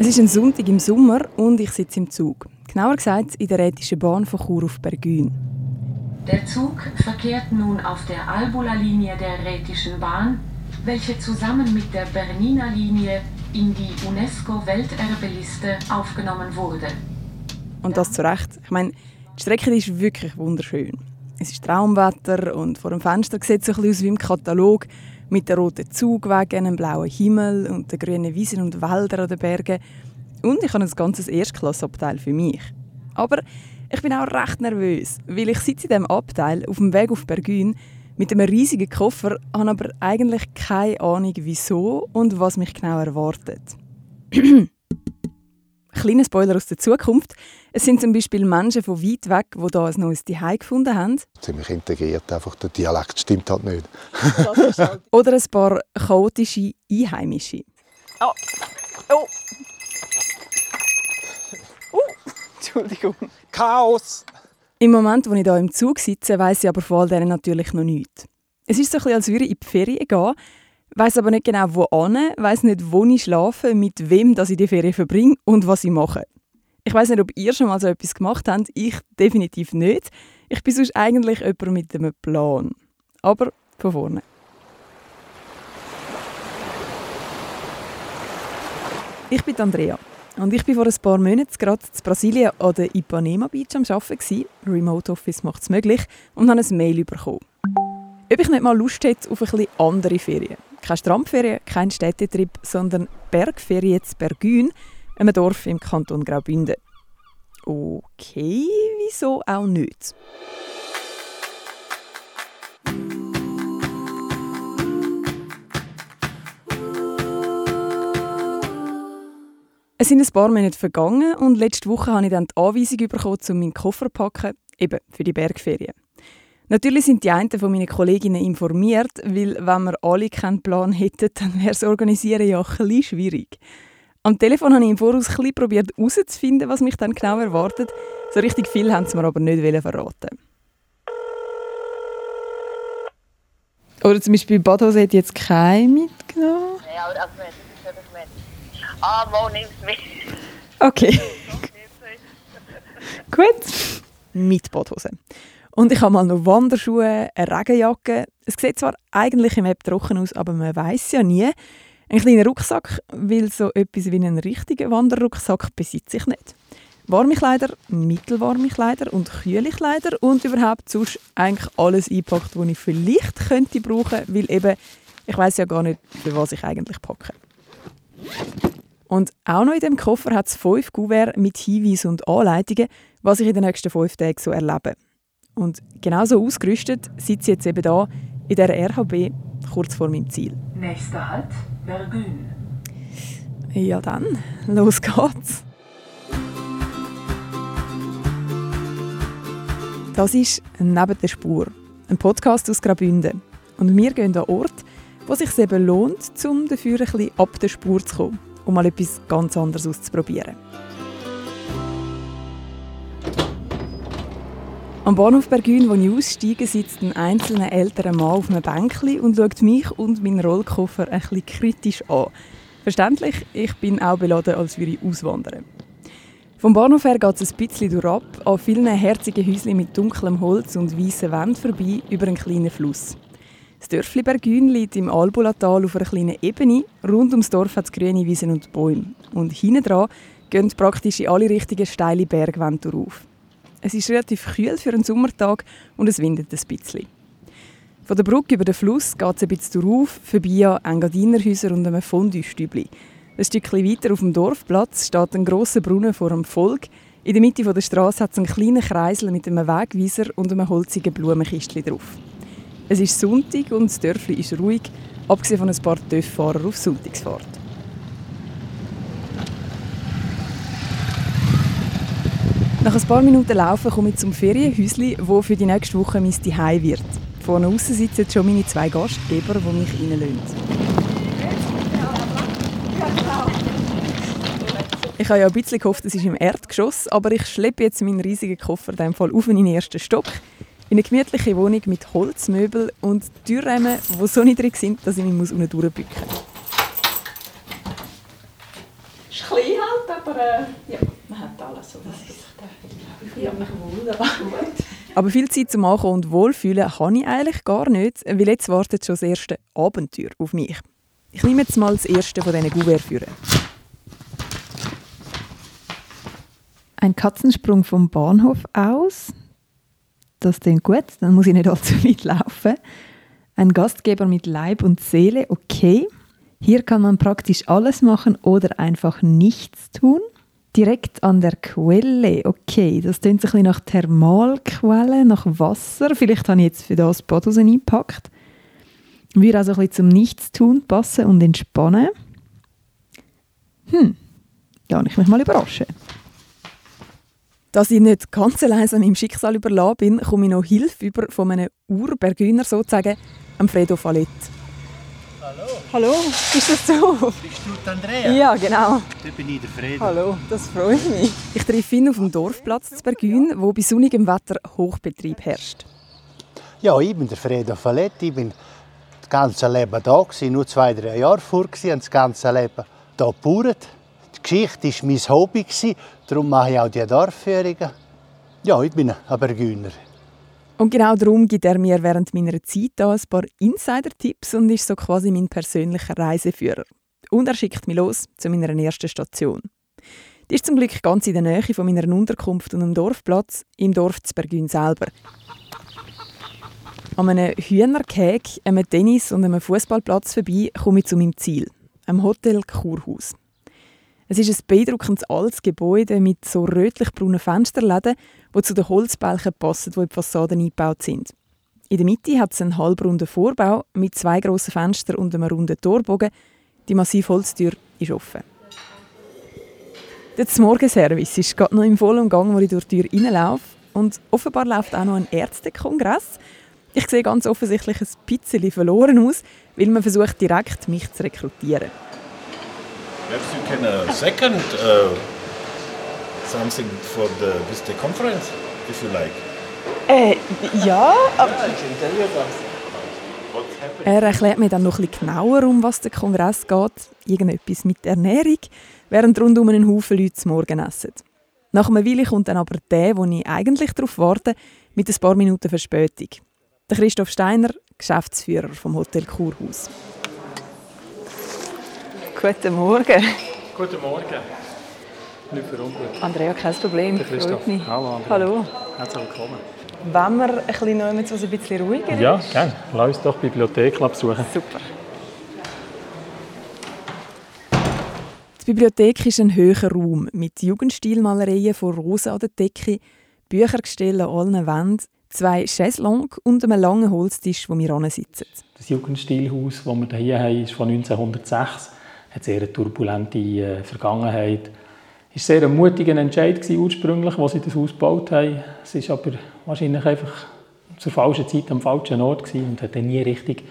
Es ist ein Sonntag im Sommer und ich sitze im Zug. Genauer gesagt in der Rätischen Bahn von Chur auf Bergün. Der Zug verkehrt nun auf der Albula-Linie der Rätischen Bahn, welche zusammen mit der Bernina Linie in die UNESCO-Welterbeliste aufgenommen wurde. Und das zu Recht. Ich meine, die Strecke ist wirklich wunderschön. Es ist Traumwetter und vor dem Fenster sieht es ein bisschen aus wie im Katalog mit den roten Zugwegen, dem blauen Himmel und den grünen Wiesen und Wäldern an den Bergen. Und ich habe ein ganzes Erstklasseabteil für mich. Aber ich bin auch recht nervös, weil ich sitze in diesem Abteil auf dem Weg auf Bergün mit einem riesigen Koffer, habe aber eigentlich keine Ahnung, wieso und was mich genau erwartet. Kleiner Spoiler aus der Zukunft. Es sind zum Beispiel Menschen von weit weg, die hier ein neues Zuhause gefunden haben. Ziemlich integriert, einfach der Dialekt stimmt halt nicht. halt Oder ein paar chaotische Einheimische. Oh. Oh. Uh. Entschuldigung. Chaos! Im Moment, wo ich hier im Zug sitze, weiss ich aber vor all denen natürlich noch nichts. Es ist so ein bisschen, als würde ich in die Ferien gehen, weiß aber nicht genau, wo an, weiß nicht, wo ich schlafe, mit wem dass ich die Ferien verbringe und was ich mache. Ich weiß nicht, ob ihr schon mal so etwas gemacht habt. Ich definitiv nicht. Ich bin sonst eigentlich jemand mit einem Plan. Aber von vorne. Ich bin Andrea und ich war vor ein paar Monaten gerade in Brasilien an der Ipanema Beach am Arbeiten. Remote Office macht es möglich und habe ein Mail bekommen. Ob ich nicht mal Lust hätte auf ein bisschen andere Ferien. Keine Strandferien, kein Städtetrip, sondern Bergferien zu Bergün, einem Dorf im Kanton Graubünden. Okay, wieso auch nicht? Es sind ein paar Monate vergangen und letzte Woche habe ich dann die Anweisung bekommen, um meinen Koffer zu packen, eben für die Bergferien. Natürlich sind die einen von meinen Kolleginnen informiert, weil wenn wir alle keinen Plan hätten, dann wäre das Organisieren ja ein bisschen schwierig. Am Telefon habe ich im Voraus ein probiert herauszufinden, was mich dann genau erwartet. So richtig viel haben sie mir aber nicht verraten. Oder zum Beispiel Badhose hat jetzt kein mitgenommen. Ja, aber also, das ist mit. Ah, Mo nimmt es mit. Okay. Gut. Mit Badhose. Und ich habe mal noch Wanderschuhe, eine Regenjacke. Es sieht zwar eigentlich im App trocken aus, aber man weiß ja nie. Ein kleiner Rucksack, weil so etwas wie einen richtigen Wanderrucksack besitze ich nicht. Warme Kleider, mittelwarme Kleider und kühle Kleider und überhaupt sonst eigentlich alles eingepackt, was ich vielleicht könnte brauchen, weil eben ich weiß ja gar nicht, für was ich eigentlich packe. Und auch noch in dem Koffer hat es fünf Kuverts mit Hinweisen und Anleitungen, was ich in den nächsten fünf Tagen so erlebe. Und genauso ausgerüstet sitze ich jetzt eben da in der RHB kurz vor meinem Ziel. Nächster Halt, Bergün. Ja dann, los geht's. Das ist «Neben der Spur», ein Podcast aus Graubünden. Und wir gehen an Ort, wo es sich eben lohnt, um dafür ein bisschen ab der Spur zu kommen, um mal etwas ganz anderes auszuprobieren. Am Bahnhof Bergün, wo ich aussteige, sitzt ein einzelner älterer Mann auf einem Bänkchen und schaut mich und meinen Rollkoffer ein bisschen kritisch an. Verständlich, ich bin auch beladen, als würde ich auswandern. Vom Bahnhof her geht es ein bisschen durchab, an vielen herzigen Häuschen mit dunklem Holz und weißen Wänden vorbei, über einen kleinen Fluss. Das Dörfli Bergün liegt im Albulatal auf einer kleinen Ebene. Rund ums Dorf hat es grüne Wiesen und Bäume. Und hinten dran gehen praktisch in alle Richtigen steile Bergwände auf. Es ist relativ kühl für einen Sommertag und es windet ein bisschen. Von der Brücke über den Fluss geht es ein bisschen darauf, vorbei an Engadinerhäusern und einem Fondue-Stübli. Ein Stückchen weiter auf dem Dorfplatz steht ein grosser Brunnen vor dem Volk. In der Mitte der Straße hat es einen kleinen Kreisel mit einem Wegweiser und einem holzigen Blumenkistchen drauf. Es ist Sonntag und das Dörfli ist ruhig, abgesehen von ein paar Töfffahrer auf Sonntagsfahrt. Nach ein paar Minuten Laufen komme ich zum Ferienhäuschen, wo für die nächste Woche mein Zuhause wird. Vorne außen sitzen schon meine zwei Gastgeber, die mich reinlassen. Ich habe ja ein bisschen gehofft, es ist im Erdgeschoss, aber ich schleppe jetzt meinen riesigen Koffer in dem Fall auf in den ersten Stock. In eine gemütliche Wohnung mit Holzmöbeln und Türrahmen, die so niedrig sind, dass ich mich unten durchbücken muss. ist klein halt, aber äh, ja, man hat alles. So, das ist, ich fühle mich wohl. Aber viel Zeit zum Ankommen und Wohlfühlen habe ich eigentlich gar nicht, weil jetzt wartet schon das erste Abenteuer auf mich. Ich nehme jetzt mal das erste von diesen Gouverne führen. Ein Katzensprung vom Bahnhof aus. Das klingt gut, dann muss ich nicht allzu weit laufen. Ein Gastgeber mit Leib und Seele, okay. Hier kann man praktisch alles machen oder einfach nichts tun. Direkt an der Quelle, okay. Das klingt ein nach Thermalquelle, nach Wasser. Vielleicht habe ich jetzt für das Bad eingepackt. Würde also ein bisschen zum Nichtstun passen und entspannen. Hm, da ich mich mal überraschen. Dass ich nicht ganz allein meinem Schicksal überlassen bin, komme ich noch Hilfe über von einem Urbergüner sozusagen, Fredo Fallett. Hallo, Hallo, ist das so? bist du Andrea? Ja, genau. Da bin ich der Fredo. Hallo, das freut mich. Ich treffe ihn auf dem Dorfplatz zu Bergün, wo bei sonnigem Wetter Hochbetrieb herrscht. Ja, ich bin der Fredo Faletti. Ich bin das ganze Leben da gewesen, nur zwei, drei Jahre vor gewesen, und das ganze Leben hier gebaut. Die Geschichte war mein Hobby, darum mache ich auch die Dorfführungen. Ja, ich bin ein Bergüner. Und genau darum gibt er mir während meiner Zeit da ein paar Insider-Tipps und ist so quasi mein persönlicher Reiseführer. Und er schickt mich los zu meiner ersten Station. Die ist zum Glück ganz in der Nähe von meiner Unterkunft und einem Dorfplatz im Dorf zu Bergün selber. An einem Hühnerkäg, einem Tennis- und einem Fußballplatz vorbei komme ich zu meinem Ziel, einem Hotel Kurhaus. Es ist ein beeindruckendes altes Gebäude mit so rötlich-braunen Fensterläden, die zu den Holzbalken passen, die in die Fassaden eingebaut sind. In der Mitte hat es einen halbrunden Vorbau mit zwei grossen Fenstern und einem runden Torbogen. Die massive Holztür ist offen. Der Morgenservice ist gerade noch im vollen Gang, wo ich durch die Tür reinlaufe. Und offenbar läuft auch noch ein Ärztekongress. Ich sehe ganz offensichtlich ein bisschen verloren aus, weil man versucht, direkt mich zu rekrutieren. Perhaps you can uh, second uh, something for the with the conference, if you like. Äh, ja, aber Er erklärt mir dann noch ein bisschen genauer, um was der Kongress geht. Irgendetwas mit Ernährung, während rundum einen Haufen Leute zum Morgen essen. Nach einer Weile kommt dann aber der, wo ich eigentlich darauf warte, mit ein paar Minuten Verspätung. Der Christoph Steiner, Geschäftsführer vom Hotel Kurhaus. Guten Morgen. Guten Morgen. Nicht verunglückt. Andrea, kein Problem. Christoph. Freut mich. Hallo, Andrea. Hallo. Herzlich willkommen. Wenn wir ein bisschen noch was ein bisschen ruhiger ist. Ja, gerne. Lass uns doch die Bibliothek besuchen. Super. Die Bibliothek ist ein höherer Raum mit Jugendstilmalereien von Rosen an der Decke, Büchergestellen an allen Wänden, zwei Chaiselongs und einem langen Holztisch, wo wir sitzen. Das Jugendstilhaus, das wir hier haben, ist von 1906. Hat sehr eine turbulente äh, Vergangenheit. Es war sehr ein mutiger Entscheid gewesen, ursprünglich, als sie das Haus gebaut haben. Es ist aber wahrscheinlich einfach zur falschen Zeit am falschen Ort und hat nie richtig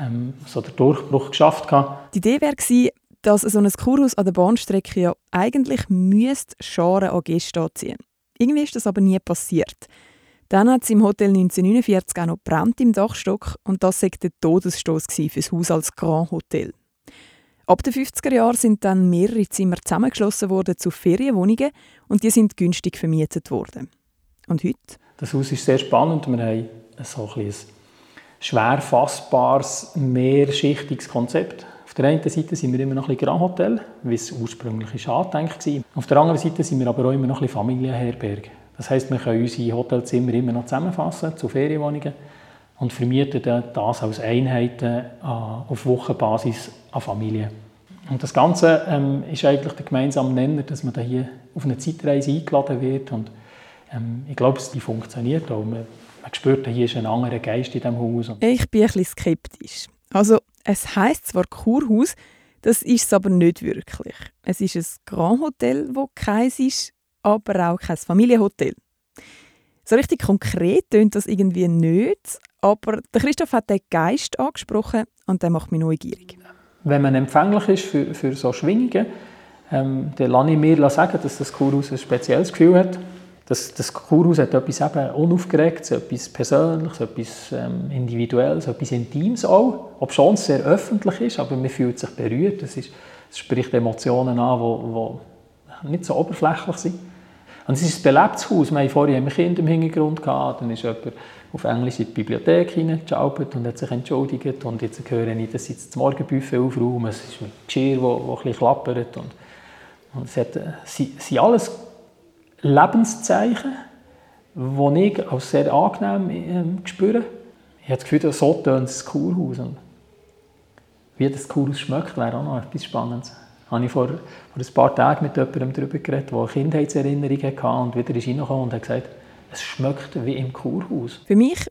ähm, so den Durchbruch geschafft. Gehabt. Die Idee wäre dass so ein Kurhaus an der Bahnstrecke ja eigentlich müsste Scharen an Gäste anziehen. Irgendwie ist das aber nie passiert. Dann hat es im Hotel 1949 auch noch brennt im Dachstock und das war der Todesstoß für das Haus als Grand Hotel. Ab den 50er Jahren sind dann mehrere Zimmer zusammengeschlossen worden zu Ferienwohnungen und die sind günstig vermietet worden. Und heute? Das Haus ist sehr spannend. Wir haben so ein, ein schwer fassbares, mehrschichtiges Konzept. Auf der einen Seite sind wir immer noch ein Grand Hotel, wie es ursprünglich angedenkt war. Auf der anderen Seite sind wir aber auch immer noch ein Familienherberge. Das heisst, wir können unsere Hotelzimmer immer noch zusammenfassen zu Ferienwohnungen und vermieten das als Einheiten auf Wochenbasis an Familien. Und das Ganze ähm, ist eigentlich der gemeinsame Nenner, dass man da hier auf eine Zeitreise eingeladen wird und ähm, ich glaube, die funktioniert auch. Man, man spürt, hier ist ein anderer Geist in diesem Haus. Ich bin ein bisschen skeptisch. Also, es heißt zwar Kurhaus, das ist es aber nicht wirklich. Es ist ein Grand Hotel, wo keins ist, aber auch kein Familienhotel. So richtig konkret tönt das irgendwie nicht, aber der Christoph hat den Geist angesprochen und der macht mich neugierig. Wenn man empfänglich ist für, für so Schwingungen, ähm, dann lasse ich mir sagen, dass das Kurhaus ein spezielles Gefühl hat. Das, das Kurhaus hat etwas eben Unaufgeregtes, etwas Persönliches, etwas ähm, Individuelles, etwas Intimes auch. Ob schon es sehr öffentlich ist, aber man fühlt sich berührt. Es, spricht Emotionen an, die nicht so oberflächlich sind. Und es ist ein belebtes Haus. Wir haben vorhin ein Kind im Hintergrund gehabt, dann ist jemand auf Englisch in die Bibliothek hineingeschaut und hat sich entschuldigt. Und jetzt höre ich, dass sie das Morgenbuffet aufräumen. Es ist mit Geschirr, ein bisschen klappert. Und, und es hat, sind, sind alles Lebenszeichen, die ich als sehr angenehm äh, spüre. Ich habe das Gefühl, so tönt das Kurhaus. Und wie das Kurhaus schmeckt, wäre auch noch etwas Spannendes. Da habe ich vor, vor ein paar Tagen mit jemandem darüber geredet, der eine Kindheitserinnerung hatte und wieder reingekommen und hat gesagt, es schmeckt wie im Kurhaus. Für mich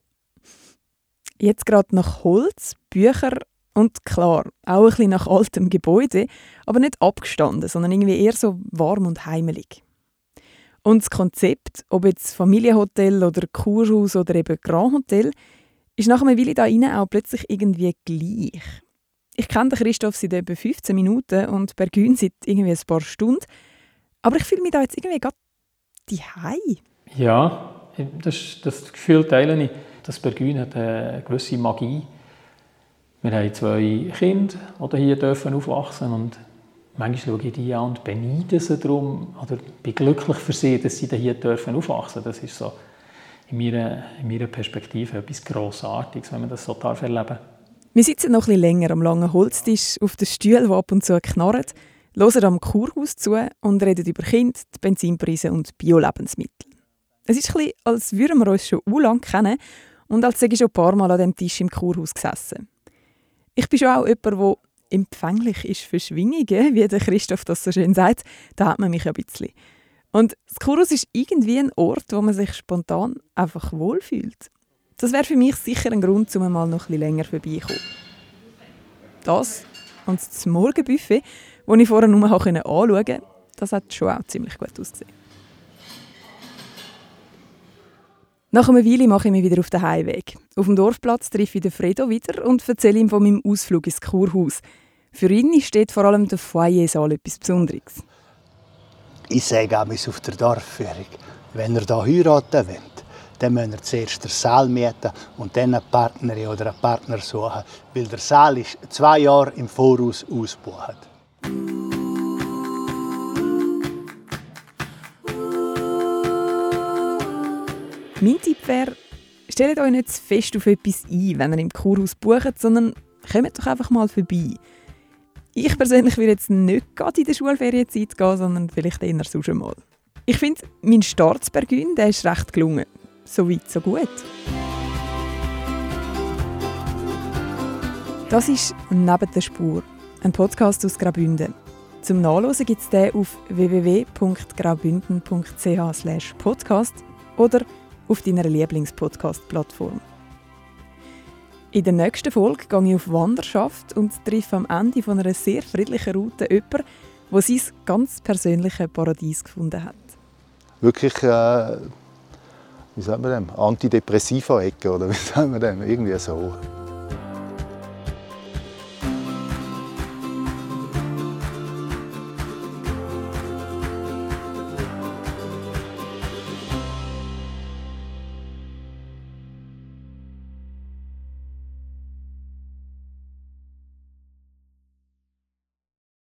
jetzt gerade nach Holz, Bücher und klar, auch ein bisschen nach altem Gebäude, aber nicht abgestanden, sondern irgendwie eher so warm und heimelig. Und das Konzept, ob jetzt Familienhotel oder Kurhaus oder eben Grand Hotel, ist nach einer Weile da rein auch plötzlich irgendwie gleich. Ich kenne den Christoph seit etwa 15 Minuten und Bergün seit irgendwie ein paar Stunden. Aber ich fühle mich da jetzt irgendwie gerade die Ja, das, das Gefühl teile ich. Das Bergün hat eine gewisse Magie. Wir haben zwei Kinder, die hier dürfen aufwachsen und Manchmal schaue ich die an und beneide sie darum oder bin glücklich für sie, dass sie hier dürfen aufwachsen. Das ist so in meiner, in meiner Perspektive etwas Grossartiges, wenn man das so darf erleben Wir sitzen noch etwas länger am langen Holztisch auf den Stühlen, die ab und zu knarren, hören am Kurhaus zu und reden über Kinder, die Benzinpreise und Bio-Lebensmittel. Es ist bisschen, als würden wir uns schon lange kennen und als sei ich schon ein paar Mal an dem Tisch im Kurhaus gesessen. Ich bin schon auch jemand, der empfänglich ist für Schwingungen, wie der Christoph das so schön sagt, da hat man mich ein bisschen. Und das Kurus ist irgendwie ein Ort, wo man sich spontan einfach wohlfühlt. Das wäre für mich sicher ein Grund, um mal noch ein länger vorbeikommen. Das und das Morgenbuffet, das ich vorher nur anschauen konnte, das hat schon auch ziemlich gut ausgesehen. Nach einer Weile mache ich mich wieder auf den Heimweg. Auf dem Dorfplatz treffe ich den Fredo wieder und erzähle ihm von meinem Ausflug ins Kurhaus. Für ihn steht vor allem der Foyersaal etwas Besonderes. Ich sage auch auf der Dorfführung, wenn ihr hier heiraten wollt, dann müsst ihr zuerst den Saal mieten und dann eine Partnerin oder einen Partner suchen, weil der Saal ist zwei Jahre im Voraus ausgebucht. Mein Tipp wäre, stellt euch nicht zu fest auf etwas ein, wenn ihr im Kurhaus bucht, sondern kommt doch einfach mal vorbei. Ich persönlich würde jetzt nicht gerade in der Schulferienzeit gehen, sondern vielleicht eher sonst mal. Ich finde, mein Staatsbergün, der ist recht gelungen. So weit, so gut. Das ist «Neben der Spur», ein Podcast aus Graubünden. Zum Nachlesen gibt es den auf www.graubünden.ch podcast oder auf deiner Lieblingspodcast-Plattform. In der nächsten Folge gehe ich auf Wanderschaft und treffe am Ende von einer sehr friedlichen Route jemanden, der sein ganz persönliches Paradies gefunden hat. Wirklich, äh, wie sagt man dem, Antidepressiva-Ecke oder wie sagt man dem, irgendwie so.